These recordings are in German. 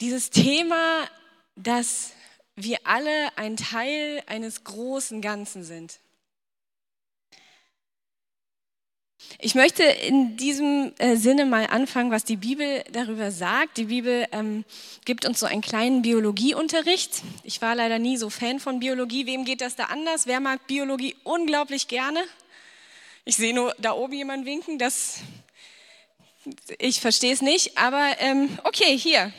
Dieses Thema, dass wir alle ein Teil eines großen Ganzen sind. Ich möchte in diesem äh, Sinne mal anfangen, was die Bibel darüber sagt. Die Bibel ähm, gibt uns so einen kleinen Biologieunterricht. Ich war leider nie so Fan von Biologie. Wem geht das da anders? Wer mag Biologie unglaublich gerne? Ich sehe nur da oben jemanden winken. Das, ich verstehe es nicht, aber ähm, okay, hier.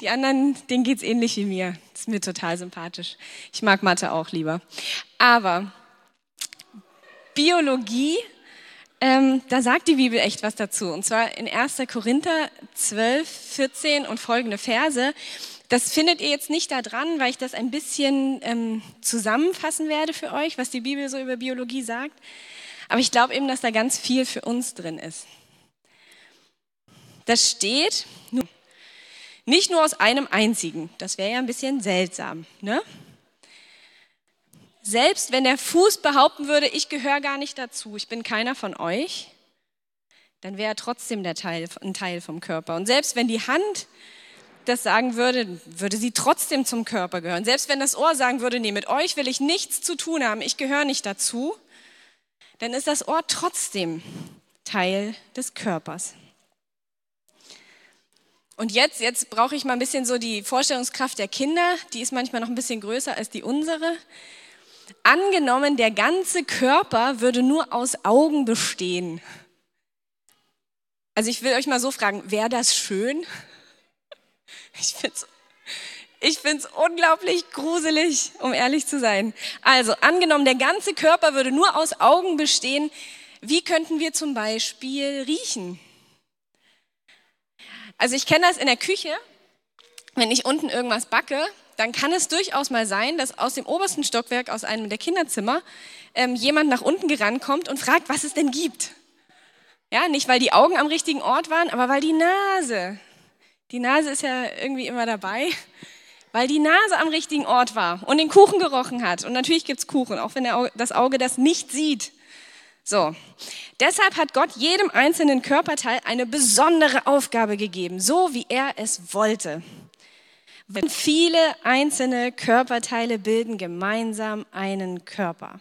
Die anderen, denen geht es ähnlich wie mir. Das ist mir total sympathisch. Ich mag Mathe auch lieber. Aber Biologie ähm, da sagt die Bibel echt was dazu. Und zwar in 1. Korinther 12, 14 und folgende Verse. Das findet ihr jetzt nicht da dran, weil ich das ein bisschen ähm, zusammenfassen werde für euch, was die Bibel so über Biologie sagt. Aber ich glaube eben, dass da ganz viel für uns drin ist. Das steht nicht nur aus einem einzigen. Das wäre ja ein bisschen seltsam. Ne? Selbst wenn der Fuß behaupten würde, ich gehöre gar nicht dazu, ich bin keiner von euch, dann wäre er trotzdem der Teil, ein Teil vom Körper. Und selbst wenn die Hand das sagen würde, würde sie trotzdem zum Körper gehören. Selbst wenn das Ohr sagen würde, nee, mit euch will ich nichts zu tun haben, ich gehöre nicht dazu, dann ist das Ohr trotzdem Teil des Körpers. Und jetzt, jetzt brauche ich mal ein bisschen so die Vorstellungskraft der Kinder, die ist manchmal noch ein bisschen größer als die unsere. Angenommen, der ganze Körper würde nur aus Augen bestehen. Also ich will euch mal so fragen, wäre das schön? Ich finde es ich find's unglaublich gruselig, um ehrlich zu sein. Also angenommen, der ganze Körper würde nur aus Augen bestehen, wie könnten wir zum Beispiel riechen? Also ich kenne das in der Küche, wenn ich unten irgendwas backe, dann kann es durchaus mal sein, dass aus dem obersten Stockwerk, aus einem der Kinderzimmer, ähm, jemand nach unten gerannt kommt und fragt, was es denn gibt. Ja, nicht weil die Augen am richtigen Ort waren, aber weil die Nase, die Nase ist ja irgendwie immer dabei, weil die Nase am richtigen Ort war und den Kuchen gerochen hat. Und natürlich gibt es Kuchen, auch wenn das Auge das nicht sieht. So, deshalb hat Gott jedem einzelnen Körperteil eine besondere Aufgabe gegeben, so wie er es wollte. Viele einzelne Körperteile bilden gemeinsam einen Körper.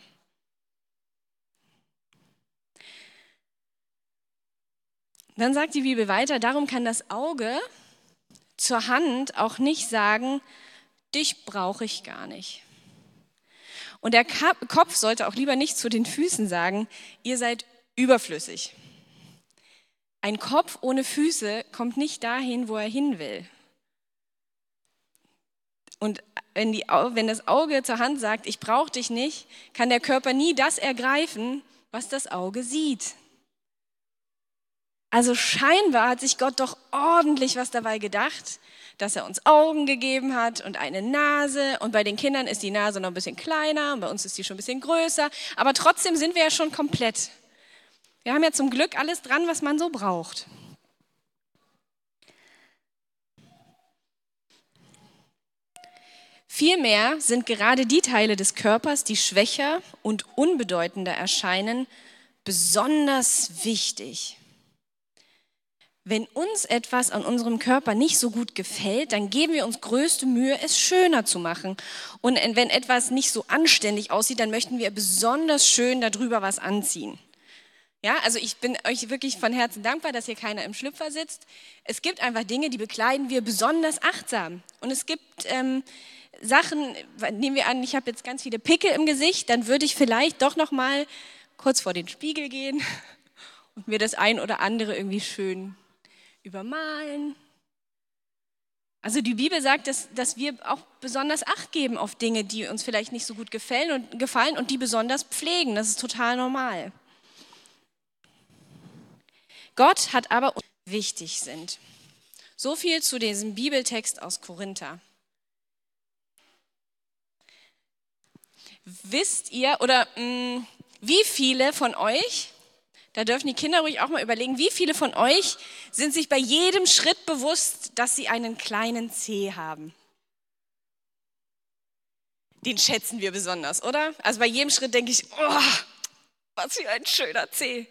Dann sagt die Bibel weiter, darum kann das Auge zur Hand auch nicht sagen, dich brauche ich gar nicht. Und der Kopf sollte auch lieber nicht zu den Füßen sagen, ihr seid überflüssig. Ein Kopf ohne Füße kommt nicht dahin, wo er hin will. Und wenn, die, wenn das Auge zur Hand sagt, ich brauche dich nicht, kann der Körper nie das ergreifen, was das Auge sieht. Also scheinbar hat sich Gott doch ordentlich was dabei gedacht, dass er uns Augen gegeben hat und eine Nase. Und bei den Kindern ist die Nase noch ein bisschen kleiner und bei uns ist die schon ein bisschen größer. Aber trotzdem sind wir ja schon komplett. Wir haben ja zum Glück alles dran, was man so braucht. Vielmehr sind gerade die Teile des Körpers, die schwächer und unbedeutender erscheinen, besonders wichtig. Wenn uns etwas an unserem Körper nicht so gut gefällt, dann geben wir uns größte Mühe, es schöner zu machen. Und wenn etwas nicht so anständig aussieht, dann möchten wir besonders schön darüber was anziehen. Ja, also ich bin euch wirklich von Herzen dankbar, dass hier keiner im Schlüpfer sitzt. Es gibt einfach Dinge, die bekleiden wir besonders achtsam. Und es gibt ähm, Sachen, nehmen wir an, ich habe jetzt ganz viele Pickel im Gesicht, dann würde ich vielleicht doch noch mal kurz vor den Spiegel gehen und mir das ein oder andere irgendwie schön übermalen. Also die Bibel sagt, dass, dass wir auch besonders Acht geben auf Dinge, die uns vielleicht nicht so gut gefallen und, gefallen und die besonders pflegen. Das ist total normal. Gott hat aber wichtig sind. So viel zu diesem Bibeltext aus Korinther. Wisst ihr oder mh, mm, wie viele von euch, da dürfen die Kinder ruhig auch mal überlegen, wie viele von euch sind sich bei jedem Schritt bewusst, dass sie einen kleinen C haben? Den schätzen wir besonders, oder? Also bei jedem Schritt denke ich, oh, was für ein schöner C.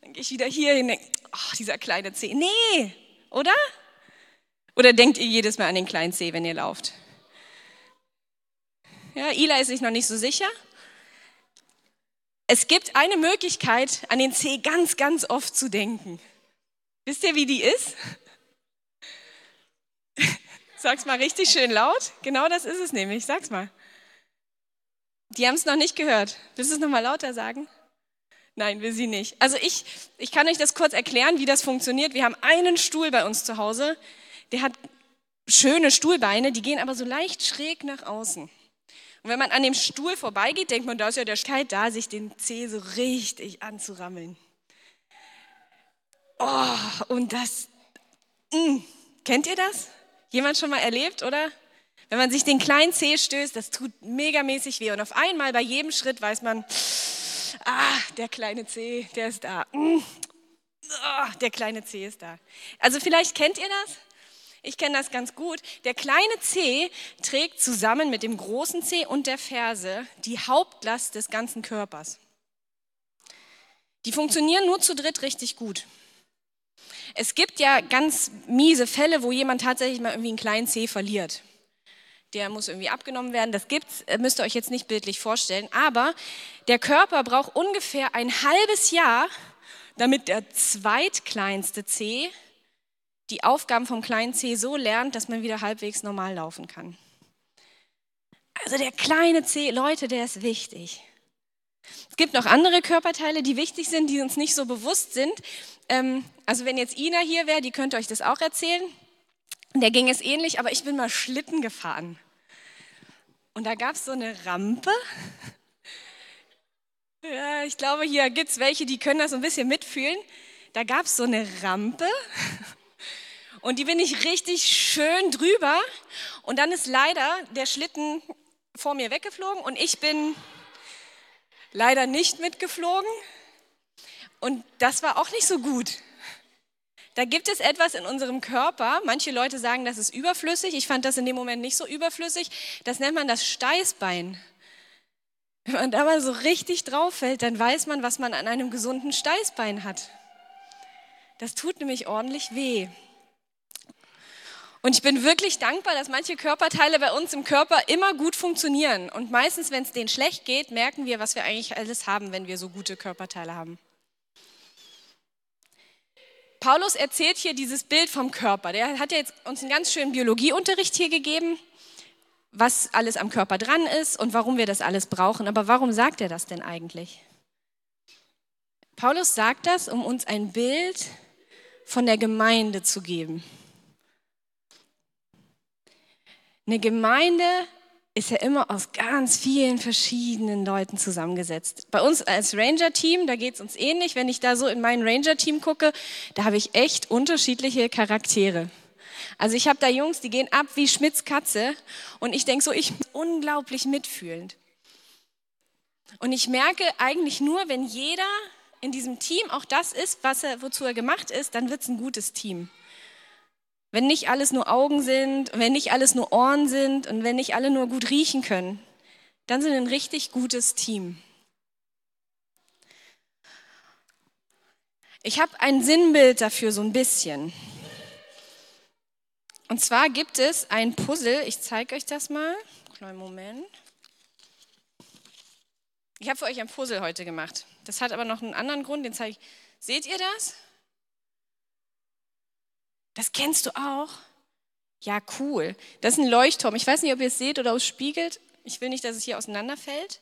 Dann gehe ich wieder hier hin denke, oh, dieser kleine C. Nee, oder? Oder denkt ihr jedes Mal an den kleinen C, wenn ihr lauft? Ja, Ila ist sich noch nicht so sicher. Es gibt eine Möglichkeit, an den C ganz, ganz oft zu denken. Wisst ihr, wie die ist? Sag's mal richtig schön laut. Genau das ist es nämlich. Sag's mal. Die haben es noch nicht gehört. Willst du es nochmal lauter sagen? Nein, will sie nicht. Also ich, ich kann euch das kurz erklären, wie das funktioniert. Wir haben einen Stuhl bei uns zu Hause. Der hat schöne Stuhlbeine, die gehen aber so leicht schräg nach außen. Und wenn man an dem Stuhl vorbeigeht, denkt man, da ist ja der Schkeit da, sich den Zeh so richtig anzurammeln. Oh, und das, mh, mm, kennt ihr das? Jemand schon mal erlebt, oder? Wenn man sich den kleinen Zeh stößt, das tut megamäßig weh. Und auf einmal bei jedem Schritt weiß man, ah, der kleine Zeh, der ist da. Oh, der kleine Zeh ist da. Also vielleicht kennt ihr das? Ich kenne das ganz gut. Der kleine Zeh trägt zusammen mit dem großen Zeh und der Ferse die Hauptlast des ganzen Körpers. Die funktionieren nur zu dritt richtig gut. Es gibt ja ganz miese Fälle, wo jemand tatsächlich mal irgendwie einen kleinen Zeh verliert der muss irgendwie abgenommen werden. Das gibt's, äh, müsst ihr euch jetzt nicht bildlich vorstellen. Aber der Körper braucht ungefähr ein halbes Jahr, damit der zweitkleinste C die Aufgaben vom kleinen C so lernt, dass man wieder halbwegs normal laufen kann. Also der kleine C, Leute, der ist wichtig. Es gibt noch andere Körperteile, die wichtig sind, die uns nicht so bewusst sind. Ähm, also wenn jetzt Ina hier wäre, die könnte euch das auch erzählen. Der ging es ähnlich, aber ich bin mal Schlitten gefahren. Und da gab es so eine Rampe. Ja, ich glaube, hier gibt es welche, die können das so ein bisschen mitfühlen. Da gab es so eine Rampe. Und die bin ich richtig schön drüber. Und dann ist leider der Schlitten vor mir weggeflogen und ich bin leider nicht mitgeflogen. Und das war auch nicht so gut. Da gibt es etwas in unserem Körper. Manche Leute sagen, das ist überflüssig. Ich fand das in dem Moment nicht so überflüssig. Das nennt man das Steißbein. Wenn man da mal so richtig drauf fällt, dann weiß man, was man an einem gesunden Steißbein hat. Das tut nämlich ordentlich weh. Und ich bin wirklich dankbar, dass manche Körperteile bei uns im Körper immer gut funktionieren. Und meistens, wenn es denen schlecht geht, merken wir, was wir eigentlich alles haben, wenn wir so gute Körperteile haben. Paulus erzählt hier dieses Bild vom Körper. Der hat ja jetzt uns einen ganz schönen Biologieunterricht hier gegeben, was alles am Körper dran ist und warum wir das alles brauchen. Aber warum sagt er das denn eigentlich? Paulus sagt das, um uns ein Bild von der Gemeinde zu geben. Eine Gemeinde ist ja immer aus ganz vielen verschiedenen Leuten zusammengesetzt. Bei uns als Ranger-Team, da geht es uns ähnlich. Wenn ich da so in mein Ranger-Team gucke, da habe ich echt unterschiedliche Charaktere. Also ich habe da Jungs, die gehen ab wie Schmitz Katze und ich denke so, ich bin unglaublich mitfühlend. Und ich merke eigentlich nur, wenn jeder in diesem Team auch das ist, was er, wozu er gemacht ist, dann wird es ein gutes Team. Wenn nicht alles nur Augen sind, wenn nicht alles nur Ohren sind und wenn nicht alle nur gut riechen können, dann sind wir ein richtig gutes Team. Ich habe ein Sinnbild dafür so ein bisschen. Und zwar gibt es ein Puzzle, ich zeige euch das mal. Kleinen Moment. Ich habe für euch ein Puzzle heute gemacht. Das hat aber noch einen anderen Grund, den zeige ich. Seht ihr das? Das kennst du auch? Ja, cool. Das ist ein Leuchtturm. Ich weiß nicht, ob ihr es seht oder es spiegelt. Ich will nicht, dass es hier auseinanderfällt.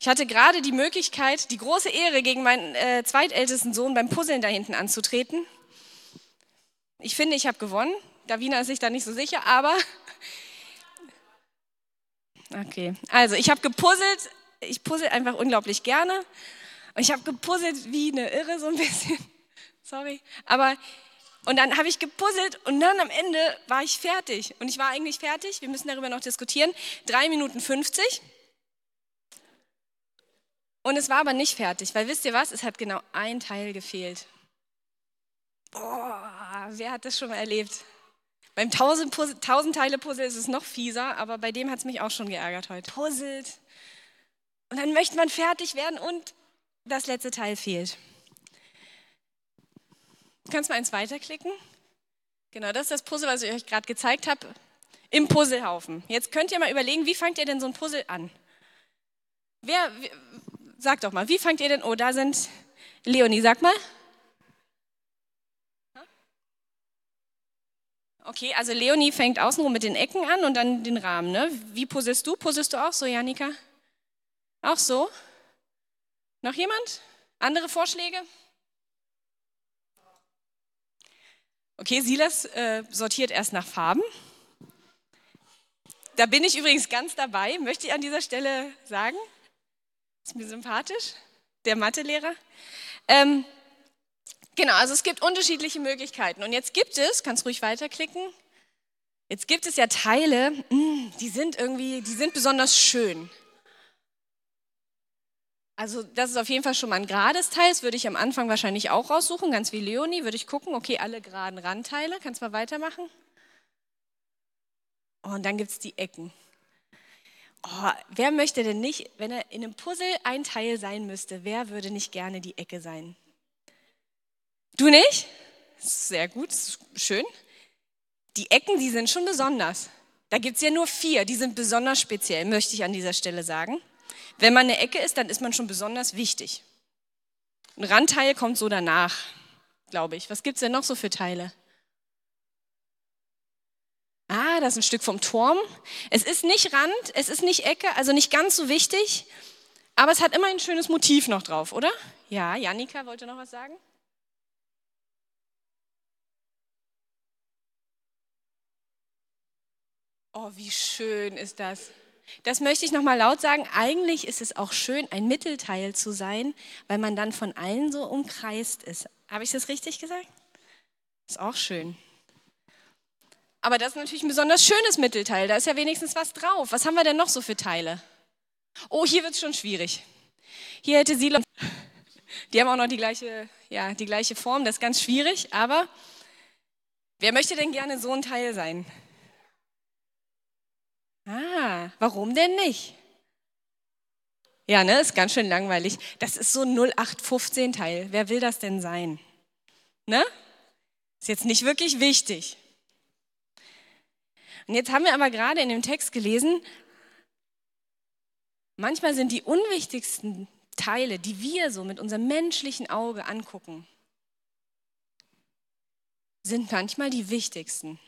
Ich hatte gerade die Möglichkeit, die große Ehre, gegen meinen äh, zweitältesten Sohn beim Puzzeln da hinten anzutreten. Ich finde, ich habe gewonnen. Davina ist sich da nicht so sicher, aber okay. Also ich habe gepuzzelt. Ich puzzle einfach unglaublich gerne. Und ich habe gepuzzelt wie eine Irre so ein bisschen sorry. Aber, und dann habe ich gepuzzelt und dann am Ende war ich fertig. Und ich war eigentlich fertig, wir müssen darüber noch diskutieren. Drei Minuten 50. Und es war aber nicht fertig, weil wisst ihr was? Es hat genau ein Teil gefehlt. Boah, wer hat das schon mal erlebt? Beim tausend, tausend Teile Puzzle ist es noch fieser, aber bei dem hat es mich auch schon geärgert heute. Puzzelt. Und dann möchte man fertig werden und das letzte Teil fehlt. Kannst mal eins weiterklicken? Genau, das ist das Puzzle, was ich euch gerade gezeigt habe, im Puzzlehaufen. Jetzt könnt ihr mal überlegen, wie fangt ihr denn so ein Puzzle an? Wer, sagt doch mal, wie fangt ihr denn, oh, da sind, Leonie, sag mal. Okay, also Leonie fängt außenrum mit den Ecken an und dann den Rahmen. Ne? Wie puzzelst du? Puzzelst du auch so, Janika? Auch so? Noch jemand? Andere Vorschläge? Okay, Silas äh, sortiert erst nach Farben. Da bin ich übrigens ganz dabei, möchte ich an dieser Stelle sagen. Ist mir sympathisch, der Mathelehrer. Ähm, genau, also es gibt unterschiedliche Möglichkeiten. Und jetzt gibt es, kannst ruhig weiterklicken, jetzt gibt es ja Teile, mm, die sind irgendwie, die sind besonders schön. Also das ist auf jeden Fall schon mal ein gerades Teil. Das würde ich am Anfang wahrscheinlich auch raussuchen, ganz wie Leonie. Würde ich gucken, okay, alle geraden Randteile. Kannst du mal weitermachen? Oh, und dann gibt es die Ecken. Oh, wer möchte denn nicht, wenn er in einem Puzzle ein Teil sein müsste, wer würde nicht gerne die Ecke sein? Du nicht? Sehr gut, schön. Die Ecken, die sind schon besonders. Da gibt es ja nur vier, die sind besonders speziell, möchte ich an dieser Stelle sagen. Wenn man eine Ecke ist, dann ist man schon besonders wichtig. Ein Randteil kommt so danach, glaube ich. Was gibt es denn noch so für Teile? Ah, das ist ein Stück vom Turm. Es ist nicht Rand, es ist nicht Ecke, also nicht ganz so wichtig, aber es hat immer ein schönes Motiv noch drauf, oder? Ja, Janika wollte noch was sagen. Oh, wie schön ist das. Das möchte ich nochmal laut sagen. Eigentlich ist es auch schön, ein Mittelteil zu sein, weil man dann von allen so umkreist ist. Habe ich das richtig gesagt? Ist auch schön. Aber das ist natürlich ein besonders schönes Mittelteil. Da ist ja wenigstens was drauf. Was haben wir denn noch so für Teile? Oh, hier wird es schon schwierig. Hier hätte Silo. Die haben auch noch die gleiche, ja, die gleiche Form. Das ist ganz schwierig. Aber wer möchte denn gerne so ein Teil sein? Ah, warum denn nicht? Ja, ne, ist ganz schön langweilig. Das ist so ein 0815-Teil. Wer will das denn sein? Ne? Ist jetzt nicht wirklich wichtig. Und jetzt haben wir aber gerade in dem Text gelesen, manchmal sind die unwichtigsten Teile, die wir so mit unserem menschlichen Auge angucken, sind manchmal die wichtigsten.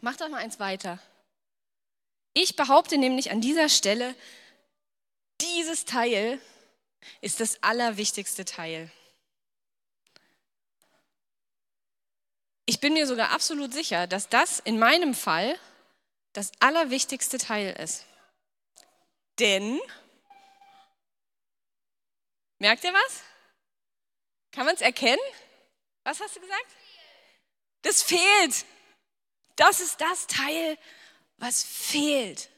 Mach doch mal eins weiter. Ich behaupte nämlich an dieser Stelle, dieses Teil ist das allerwichtigste Teil. Ich bin mir sogar absolut sicher, dass das in meinem Fall das allerwichtigste Teil ist. Denn, merkt ihr was? Kann man es erkennen? Was hast du gesagt? Das fehlt. Das ist das Teil, was fehlt.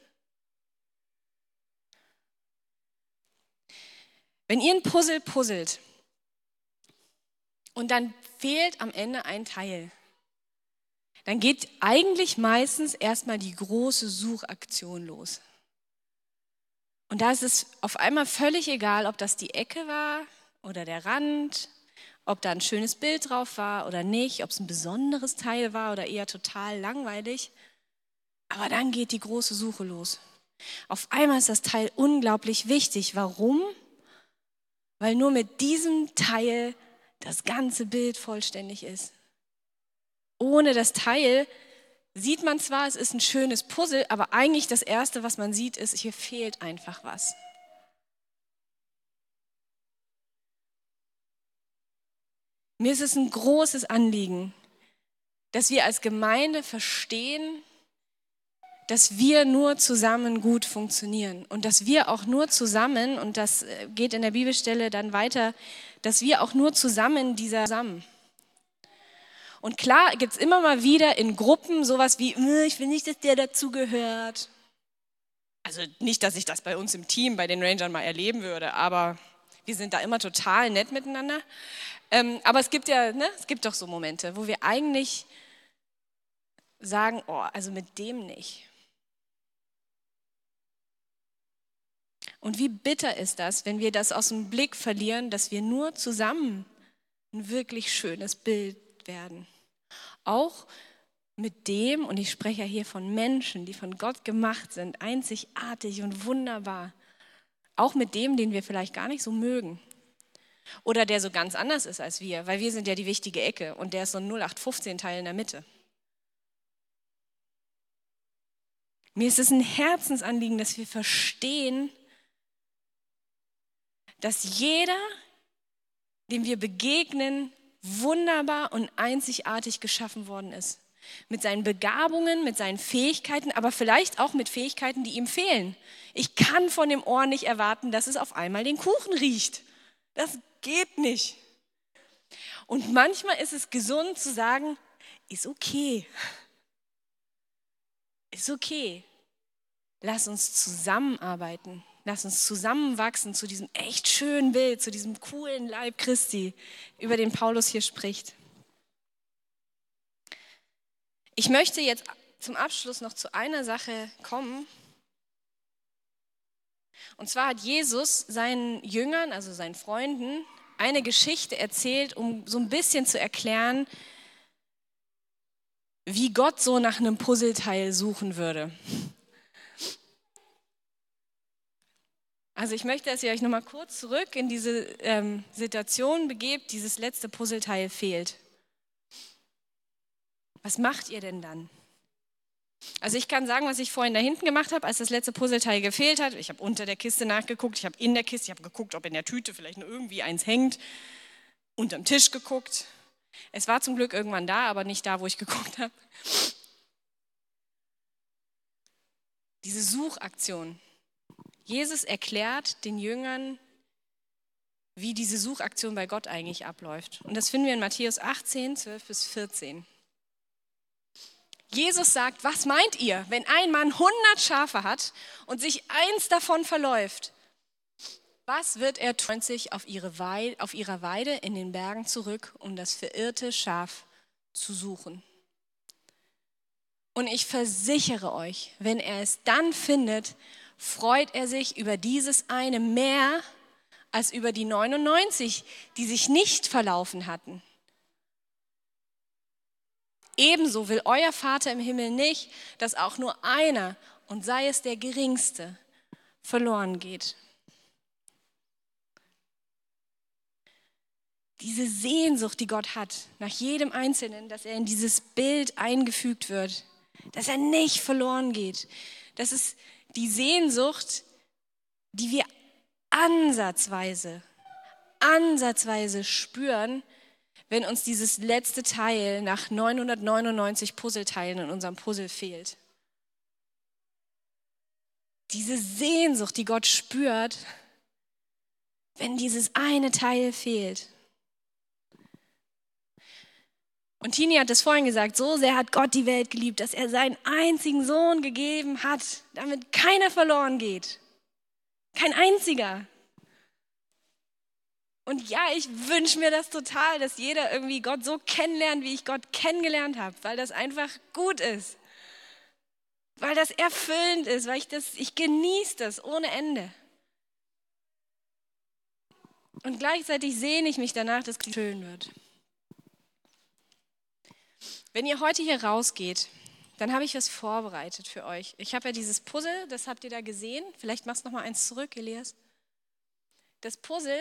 Wenn ihr ein Puzzle puzzelt und dann fehlt am Ende ein Teil, dann geht eigentlich meistens erstmal die große Suchaktion los. Und da ist es auf einmal völlig egal, ob das die Ecke war oder der Rand, ob da ein schönes Bild drauf war oder nicht, ob es ein besonderes Teil war oder eher total langweilig. Aber dann geht die große Suche los. Auf einmal ist das Teil unglaublich wichtig. Warum? Weil nur mit diesem Teil das ganze Bild vollständig ist. Ohne das Teil sieht man zwar, es ist ein schönes Puzzle, aber eigentlich das Erste, was man sieht, ist, hier fehlt einfach was. Mir ist es ein großes Anliegen, dass wir als Gemeinde verstehen, dass wir nur zusammen gut funktionieren und dass wir auch nur zusammen, und das äh, geht in der Bibelstelle dann weiter, dass wir auch nur zusammen dieser zusammen. Und klar gibt es immer mal wieder in Gruppen sowas wie, äh, ich will nicht, dass der dazugehört. Also nicht, dass ich das bei uns im Team, bei den Rangern mal erleben würde, aber wir sind da immer total nett miteinander. Ähm, aber es gibt ja, ne, es gibt doch so Momente, wo wir eigentlich sagen, oh, also mit dem nicht. Und wie bitter ist das, wenn wir das aus dem Blick verlieren, dass wir nur zusammen ein wirklich schönes Bild werden. auch mit dem, und ich spreche ja hier von Menschen, die von Gott gemacht sind, einzigartig und wunderbar, auch mit dem, den wir vielleicht gar nicht so mögen. Oder der so ganz anders ist als wir, weil wir sind ja die wichtige Ecke und der ist so ein 0815-Teil in der Mitte. Mir ist es ein Herzensanliegen, dass wir verstehen, dass jeder, dem wir begegnen, wunderbar und einzigartig geschaffen worden ist. Mit seinen Begabungen, mit seinen Fähigkeiten, aber vielleicht auch mit Fähigkeiten, die ihm fehlen. Ich kann von dem Ohr nicht erwarten, dass es auf einmal den Kuchen riecht. Das geht nicht. Und manchmal ist es gesund zu sagen, ist okay. Ist okay. Lass uns zusammenarbeiten. Lass uns zusammenwachsen zu diesem echt schönen Bild, zu diesem coolen Leib Christi, über den Paulus hier spricht. Ich möchte jetzt zum Abschluss noch zu einer Sache kommen. Und zwar hat Jesus seinen Jüngern, also seinen Freunden, eine Geschichte erzählt, um so ein bisschen zu erklären, wie Gott so nach einem Puzzleteil suchen würde. Also ich möchte, dass ihr euch nochmal kurz zurück in diese ähm, Situation begebt, dieses letzte Puzzleteil fehlt. Was macht ihr denn dann? Also ich kann sagen, was ich vorhin da hinten gemacht habe, als das letzte Puzzleteil gefehlt hat. Ich habe unter der Kiste nachgeguckt, ich habe in der Kiste, ich habe geguckt, ob in der Tüte vielleicht nur irgendwie eins hängt, unterm Tisch geguckt. Es war zum Glück irgendwann da, aber nicht da, wo ich geguckt habe. Diese Suchaktion, Jesus erklärt den Jüngern, wie diese Suchaktion bei Gott eigentlich abläuft. Und das finden wir in Matthäus 18, 12 bis 14. Jesus sagt, was meint ihr, wenn ein Mann 100 Schafe hat und sich eins davon verläuft? Was wird er tun sich auf, ihre Weide, auf ihrer Weide in den Bergen zurück, um das verirrte Schaf zu suchen? Und ich versichere euch, wenn er es dann findet, freut er sich über dieses eine mehr als über die 99, die sich nicht verlaufen hatten. Ebenso will euer Vater im Himmel nicht, dass auch nur einer, und sei es der geringste, verloren geht. Diese Sehnsucht, die Gott hat, nach jedem Einzelnen, dass er in dieses Bild eingefügt wird, dass er nicht verloren geht. Das ist die Sehnsucht, die wir ansatzweise, ansatzweise spüren, wenn uns dieses letzte Teil nach 999 Puzzleteilen in unserem Puzzle fehlt. Diese Sehnsucht, die Gott spürt, wenn dieses eine Teil fehlt. Und Tini hat es vorhin gesagt, so sehr hat Gott die Welt geliebt, dass er seinen einzigen Sohn gegeben hat, damit keiner verloren geht. Kein einziger. Und ja, ich wünsche mir das total, dass jeder irgendwie Gott so kennenlernt, wie ich Gott kennengelernt habe, weil das einfach gut ist. Weil das erfüllend ist, weil ich das, ich genieße das ohne Ende. Und gleichzeitig sehne ich mich danach, dass es schön wird. Wenn ihr heute hier rausgeht, dann habe ich was vorbereitet für euch. Ich habe ja dieses Puzzle, das habt ihr da gesehen. Vielleicht machst du noch mal eins zurück, Elias. Das Puzzle,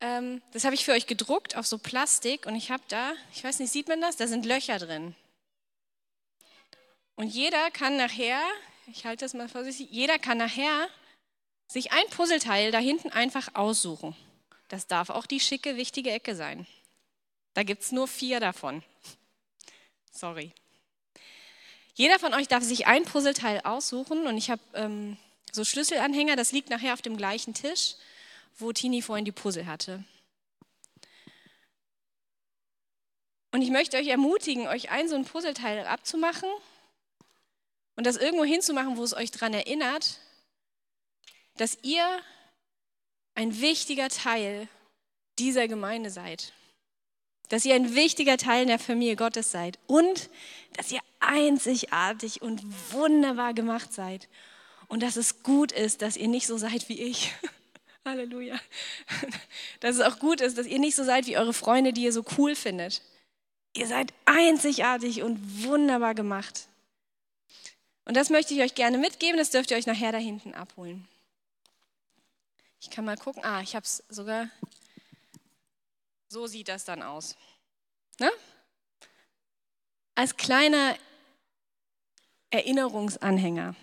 ähm, das habe ich für euch gedruckt auf so Plastik und ich habe da, ich weiß nicht, sieht man das? Da sind Löcher drin. Und jeder kann nachher, ich halte das mal vorsichtig, jeder kann nachher sich ein Puzzleteil da hinten einfach aussuchen. Das darf auch die schicke, wichtige Ecke sein. Da gibt es nur vier davon. Sorry. Jeder von euch darf sich ein Puzzleteil aussuchen und ich habe ähm, so Schlüsselanhänger, das liegt nachher auf dem gleichen Tisch, wo Tini vorhin die Puzzle hatte. Und ich möchte euch ermutigen, euch ein so ein Puzzleteil abzumachen und das irgendwo hinzumachen, wo es euch daran erinnert, dass ihr ein wichtiger Teil dieser Gemeinde seid dass ihr ein wichtiger Teil der Familie Gottes seid und dass ihr einzigartig und wunderbar gemacht seid und dass es gut ist, dass ihr nicht so seid wie ich. Halleluja. Dass es auch gut ist, dass ihr nicht so seid wie eure Freunde, die ihr so cool findet. Ihr seid einzigartig und wunderbar gemacht. Und das möchte ich euch gerne mitgeben, das dürft ihr euch nachher da hinten abholen. Ich kann mal gucken. Ah, ich habe es sogar. So sieht das dann aus. Ne? Als kleiner Erinnerungsanhänger.